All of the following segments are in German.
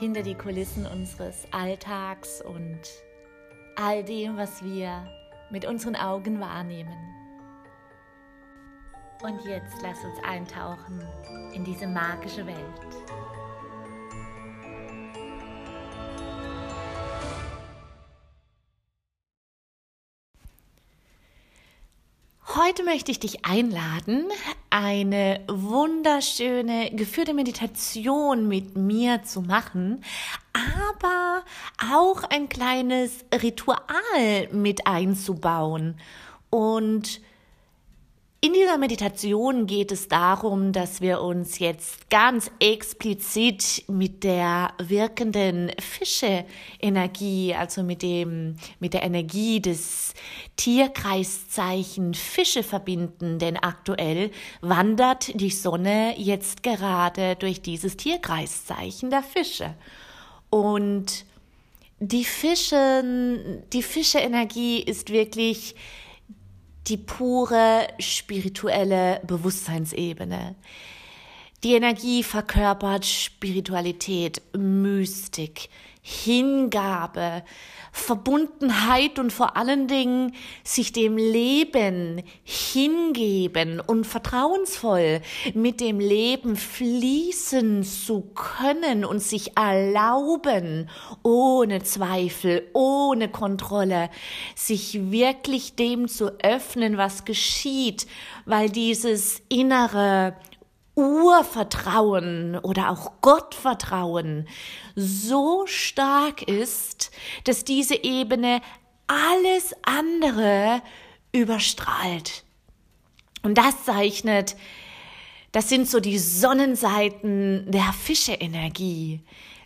hinter die Kulissen unseres Alltags und all dem, was wir mit unseren Augen wahrnehmen. Und jetzt lass uns eintauchen in diese magische Welt. Heute möchte ich dich einladen, eine wunderschöne geführte Meditation mit mir zu machen, aber auch ein kleines Ritual mit einzubauen. Und in dieser Meditation geht es darum, dass wir uns jetzt ganz explizit mit der wirkenden Fische-Energie, also mit dem, mit der Energie des Tierkreiszeichen Fische verbinden, denn aktuell wandert die Sonne jetzt gerade durch dieses Tierkreiszeichen der Fische. Und die Fische, die Fische-Energie ist wirklich die pure spirituelle Bewusstseinsebene. Die Energie verkörpert Spiritualität, Mystik, Hingabe, Verbundenheit und vor allen Dingen sich dem Leben hingeben und vertrauensvoll mit dem Leben fließen zu können und sich erlauben, ohne Zweifel, ohne Kontrolle, sich wirklich dem zu öffnen, was geschieht, weil dieses innere Urvertrauen oder auch Gottvertrauen so stark ist, dass diese Ebene alles andere überstrahlt. Und das zeichnet, das sind so die Sonnenseiten der Fische-Energie.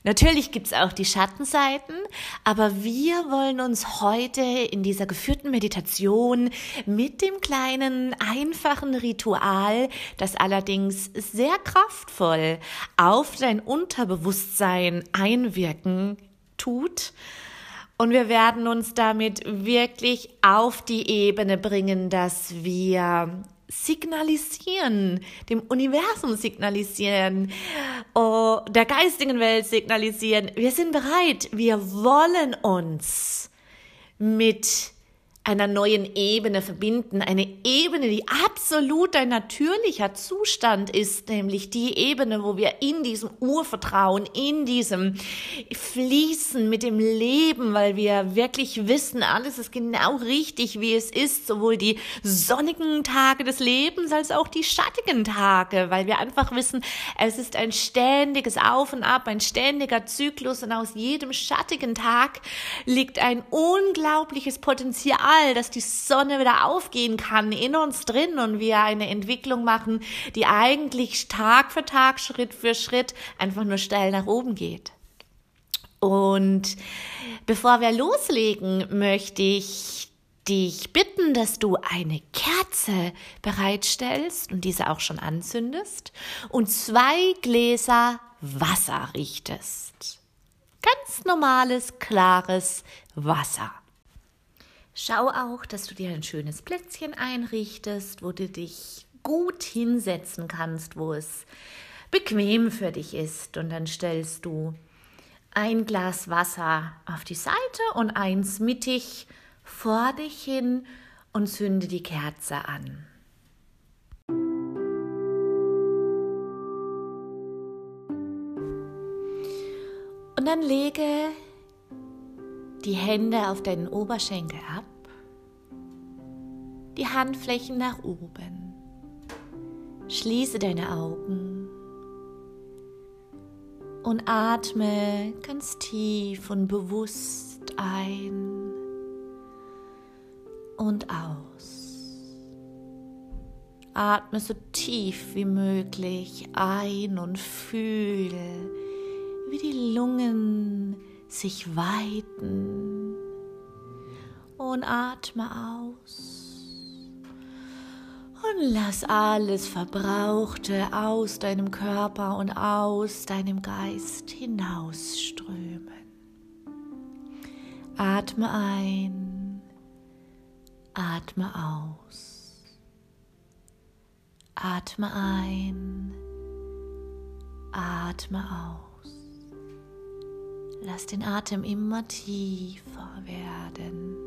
Natürlich gibt es auch die Schattenseiten, aber wir wollen uns heute in dieser geführten Meditation mit dem kleinen, einfachen Ritual, das allerdings sehr kraftvoll auf dein Unterbewusstsein einwirken tut, und wir werden uns damit wirklich auf die Ebene bringen, dass wir signalisieren, dem Universum signalisieren, oh, der geistigen Welt signalisieren, wir sind bereit, wir wollen uns mit einer neuen Ebene verbinden, eine Ebene, die absolut ein natürlicher Zustand ist, nämlich die Ebene, wo wir in diesem Urvertrauen, in diesem Fließen mit dem Leben, weil wir wirklich wissen, alles ist genau richtig, wie es ist, sowohl die sonnigen Tage des Lebens als auch die schattigen Tage, weil wir einfach wissen, es ist ein ständiges Auf und Ab, ein ständiger Zyklus und aus jedem schattigen Tag liegt ein unglaubliches Potenzial Strahl, dass die Sonne wieder aufgehen kann in uns drin und wir eine Entwicklung machen, die eigentlich Tag für Tag, Schritt für Schritt einfach nur steil nach oben geht. Und bevor wir loslegen, möchte ich dich bitten, dass du eine Kerze bereitstellst und diese auch schon anzündest und zwei Gläser Wasser richtest. Ganz normales, klares Wasser. Schau auch, dass du dir ein schönes Plätzchen einrichtest, wo du dich gut hinsetzen kannst, wo es bequem für dich ist. Und dann stellst du ein Glas Wasser auf die Seite und eins mittig vor dich hin und zünde die Kerze an. Und dann lege die Hände auf deinen Oberschenkel ab, die Handflächen nach oben. Schließe deine Augen und atme ganz tief und bewusst ein und aus. Atme so tief wie möglich ein und fühle, wie die Lungen sich weiten. Und atme aus. Und lass alles Verbrauchte aus deinem Körper und aus deinem Geist hinausströmen. Atme ein, atme aus. Atme ein, atme aus. Lass den Atem immer tiefer werden.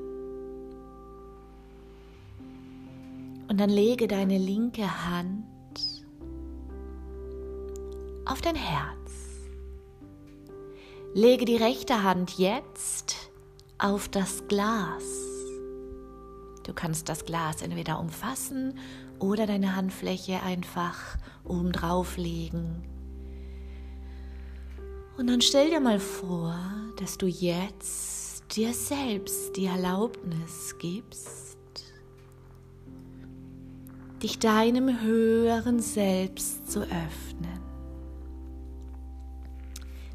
Und dann lege deine linke Hand auf dein Herz. Lege die rechte Hand jetzt auf das Glas. Du kannst das Glas entweder umfassen oder deine Handfläche einfach oben drauf legen. Und dann stell dir mal vor, dass du jetzt dir selbst die Erlaubnis gibst, dich deinem höheren Selbst zu öffnen.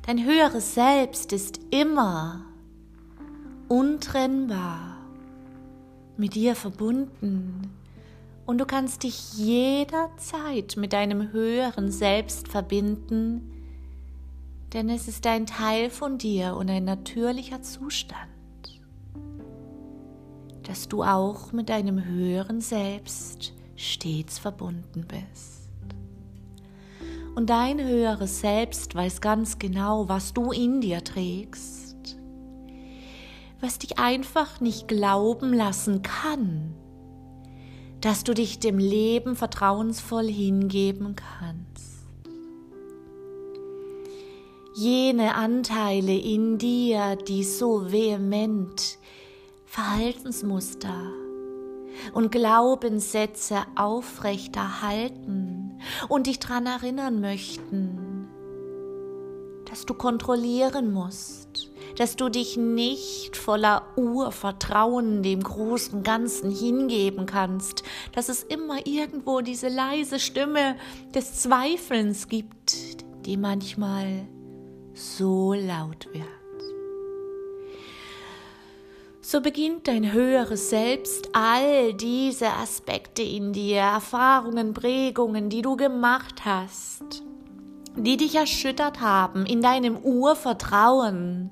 Dein höheres Selbst ist immer untrennbar mit dir verbunden und du kannst dich jederzeit mit deinem höheren Selbst verbinden, denn es ist ein Teil von dir und ein natürlicher Zustand, dass du auch mit deinem höheren Selbst stets verbunden bist. Und dein höheres Selbst weiß ganz genau, was du in dir trägst, was dich einfach nicht glauben lassen kann, dass du dich dem Leben vertrauensvoll hingeben kannst. Jene Anteile in dir, die so vehement Verhaltensmuster und Glaubenssätze aufrechterhalten und dich daran erinnern möchten, dass du kontrollieren musst, dass du dich nicht voller Urvertrauen dem großen Ganzen hingeben kannst, dass es immer irgendwo diese leise Stimme des Zweifelns gibt, die manchmal so laut wird. So beginnt dein höheres Selbst all diese Aspekte in dir, Erfahrungen, Prägungen, die du gemacht hast, die dich erschüttert haben in deinem Urvertrauen,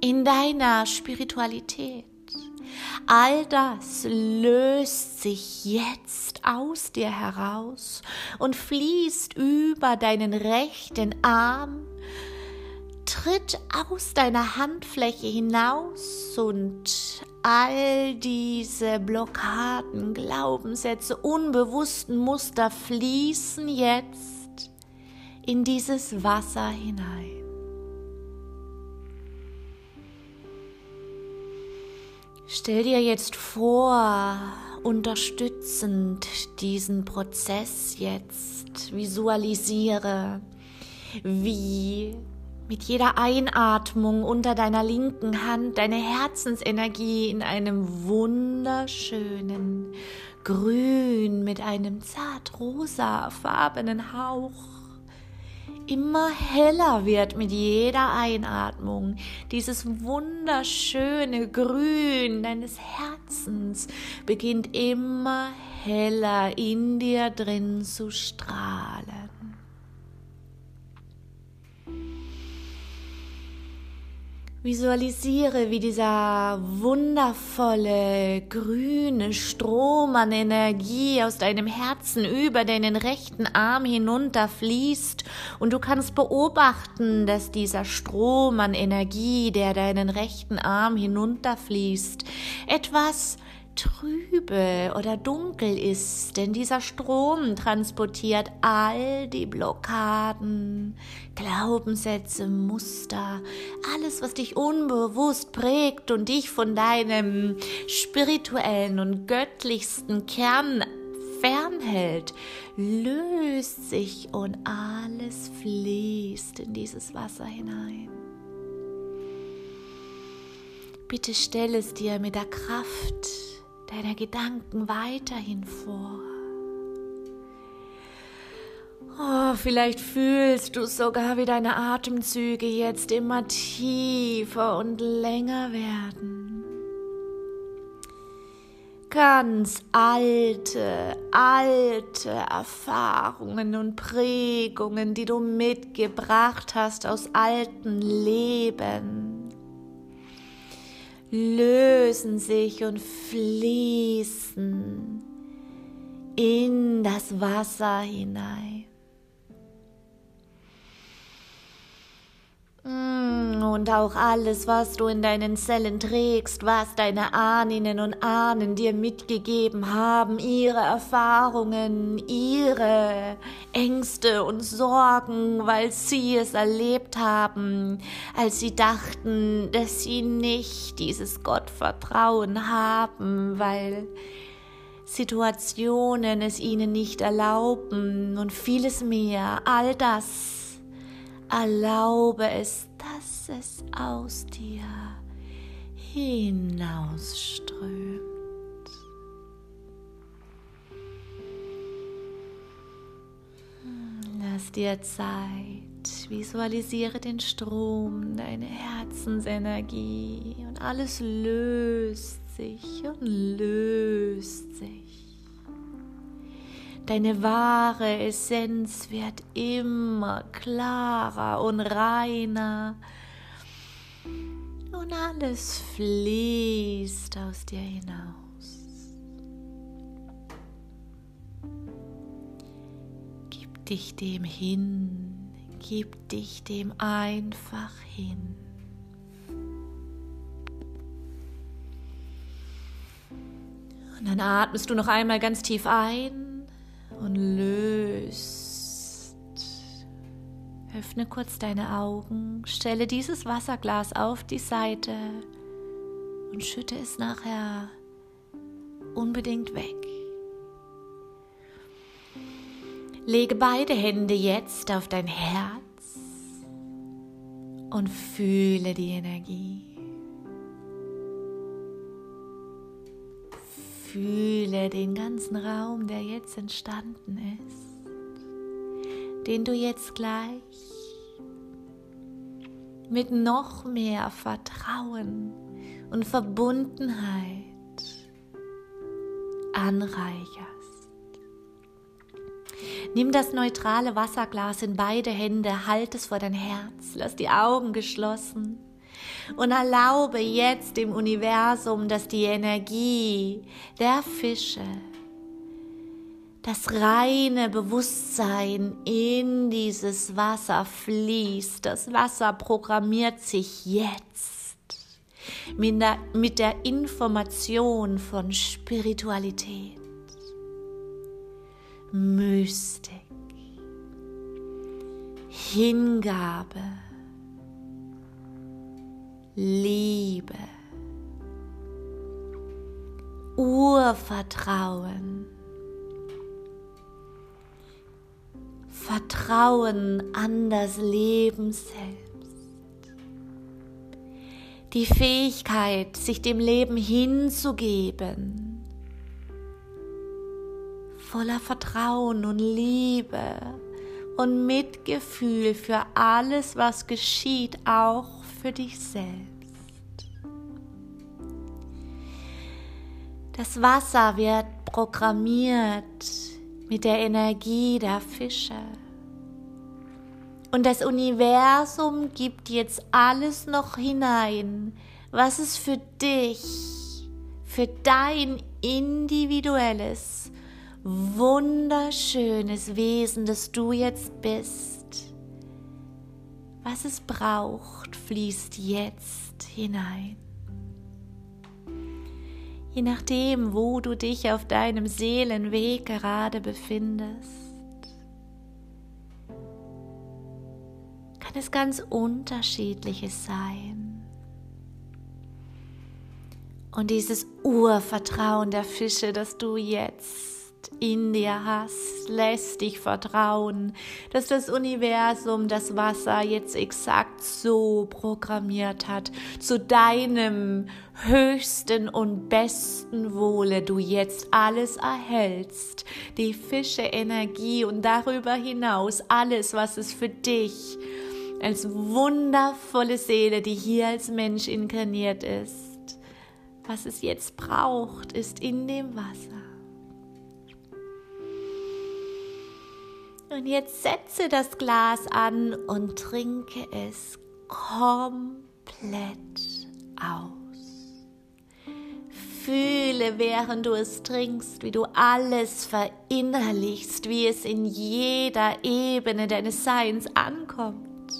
in deiner Spiritualität. All das löst sich jetzt aus dir heraus und fließt über deinen rechten Arm, tritt aus deiner Handfläche hinaus und all diese Blockaden, Glaubenssätze, unbewussten Muster fließen jetzt in dieses Wasser hinein. Stell dir jetzt vor, unterstützend diesen Prozess jetzt, visualisiere, wie mit jeder Einatmung unter deiner linken Hand deine Herzensenergie in einem wunderschönen Grün mit einem zart rosa farbenen Hauch immer heller wird mit jeder Einatmung. Dieses wunderschöne Grün deines Herzens beginnt immer heller in dir drin zu strahlen. Visualisiere, wie dieser wundervolle grüne Strom an Energie aus deinem Herzen über deinen rechten Arm hinunterfließt. Und du kannst beobachten, dass dieser Strom an Energie, der deinen rechten Arm hinunterfließt, etwas trübe oder dunkel ist, denn dieser Strom transportiert all die Blockaden, Glaubenssätze, Muster, alles, was dich unbewusst prägt und dich von deinem spirituellen und göttlichsten Kern fernhält, löst sich und alles fließt in dieses Wasser hinein. Bitte stell es dir mit der Kraft deiner Gedanken weiterhin vor. Oh, vielleicht fühlst du sogar, wie deine Atemzüge jetzt immer tiefer und länger werden. Ganz alte, alte Erfahrungen und Prägungen, die du mitgebracht hast aus alten Leben, lösen sich und fließen in das Wasser hinein. Und auch alles, was du in deinen Zellen trägst, was deine Ahnen und Ahnen dir mitgegeben haben, ihre Erfahrungen, ihre Ängste und Sorgen, weil sie es erlebt haben, als sie dachten, dass sie nicht dieses Gottvertrauen haben, weil Situationen es ihnen nicht erlauben und vieles mehr, all das Erlaube es, dass es aus dir hinausströmt. Lass dir Zeit, visualisiere den Strom, deine Herzensenergie und alles löst sich und löst sich. Deine wahre Essenz wird immer klarer und reiner. Und alles fließt aus dir hinaus. Gib dich dem hin, gib dich dem einfach hin. Und dann atmest du noch einmal ganz tief ein und löst. Öffne kurz deine Augen, stelle dieses Wasserglas auf die Seite und schütte es nachher unbedingt weg. Lege beide Hände jetzt auf dein Herz und fühle die Energie. Fühle den ganzen Raum, der jetzt entstanden ist, den du jetzt gleich mit noch mehr Vertrauen und Verbundenheit anreicherst. Nimm das neutrale Wasserglas in beide Hände, halt es vor dein Herz, lass die Augen geschlossen und erlaube jetzt dem Universum, dass die Energie der Fische, das reine Bewusstsein in dieses Wasser fließt. Das Wasser programmiert sich jetzt mit der, mit der Information von Spiritualität, Mystik, Hingabe Liebe, Urvertrauen, Vertrauen an das Leben selbst, die Fähigkeit, sich dem Leben hinzugeben, voller Vertrauen und Liebe und Mitgefühl für alles, was geschieht, auch für dich selbst. Das Wasser wird programmiert mit der Energie der Fische. Und das Universum gibt jetzt alles noch hinein, was es für dich, für dein individuelles, wunderschönes Wesen, das du jetzt bist, was es braucht, fließt jetzt hinein. Je nachdem, wo du dich auf deinem Seelenweg gerade befindest, kann es ganz unterschiedliches sein. Und dieses Urvertrauen der Fische, das du jetzt in dir hast, lässt dich vertrauen, dass das Universum das Wasser jetzt exakt so programmiert hat, zu deinem höchsten und besten Wohle du jetzt alles erhältst, die Fische Energie und darüber hinaus alles, was es für dich als wundervolle Seele, die hier als Mensch inkarniert ist, was es jetzt braucht, ist in dem Wasser. Und jetzt setze das Glas an und trinke es komplett aus. Fühle, während du es trinkst, wie du alles verinnerlichst, wie es in jeder Ebene deines Seins ankommt.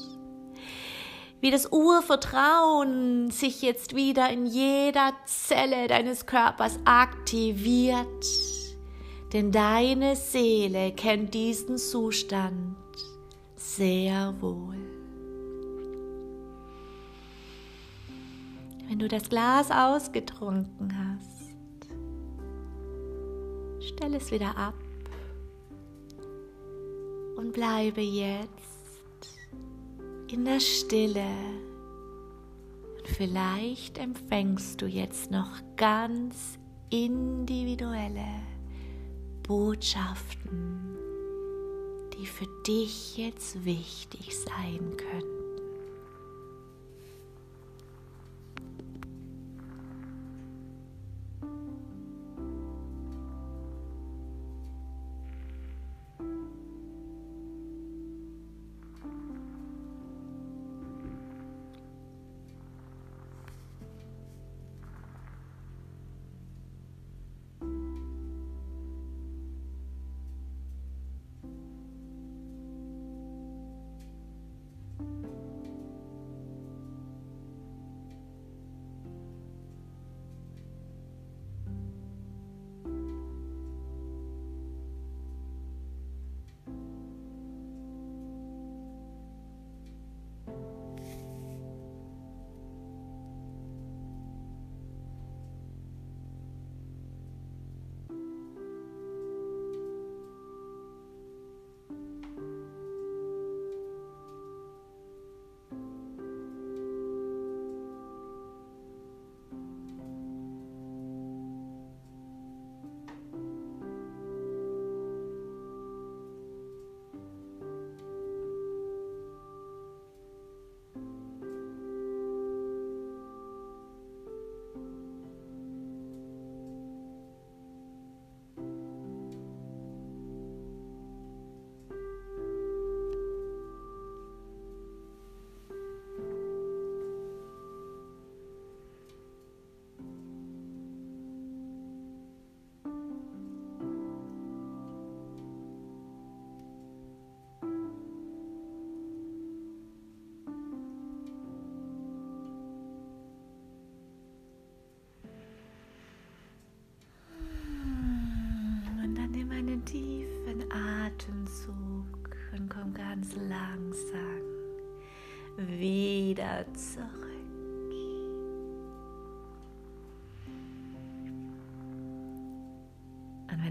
Wie das Urvertrauen sich jetzt wieder in jeder Zelle deines Körpers aktiviert denn deine Seele kennt diesen Zustand sehr wohl. Wenn du das Glas ausgetrunken hast, stell es wieder ab und bleibe jetzt in der Stille. Und vielleicht empfängst du jetzt noch ganz individuelle Botschaften, die für dich jetzt wichtig sein können.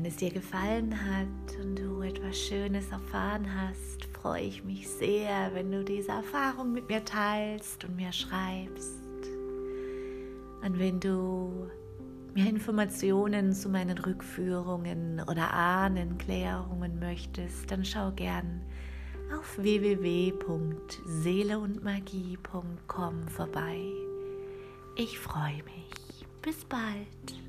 Wenn es dir gefallen hat und du etwas Schönes erfahren hast, freue ich mich sehr, wenn du diese Erfahrung mit mir teilst und mir schreibst. Und wenn du mehr Informationen zu meinen Rückführungen oder Ahnenklärungen möchtest, dann schau gern auf www.seeleundmagie.com vorbei. Ich freue mich. Bis bald.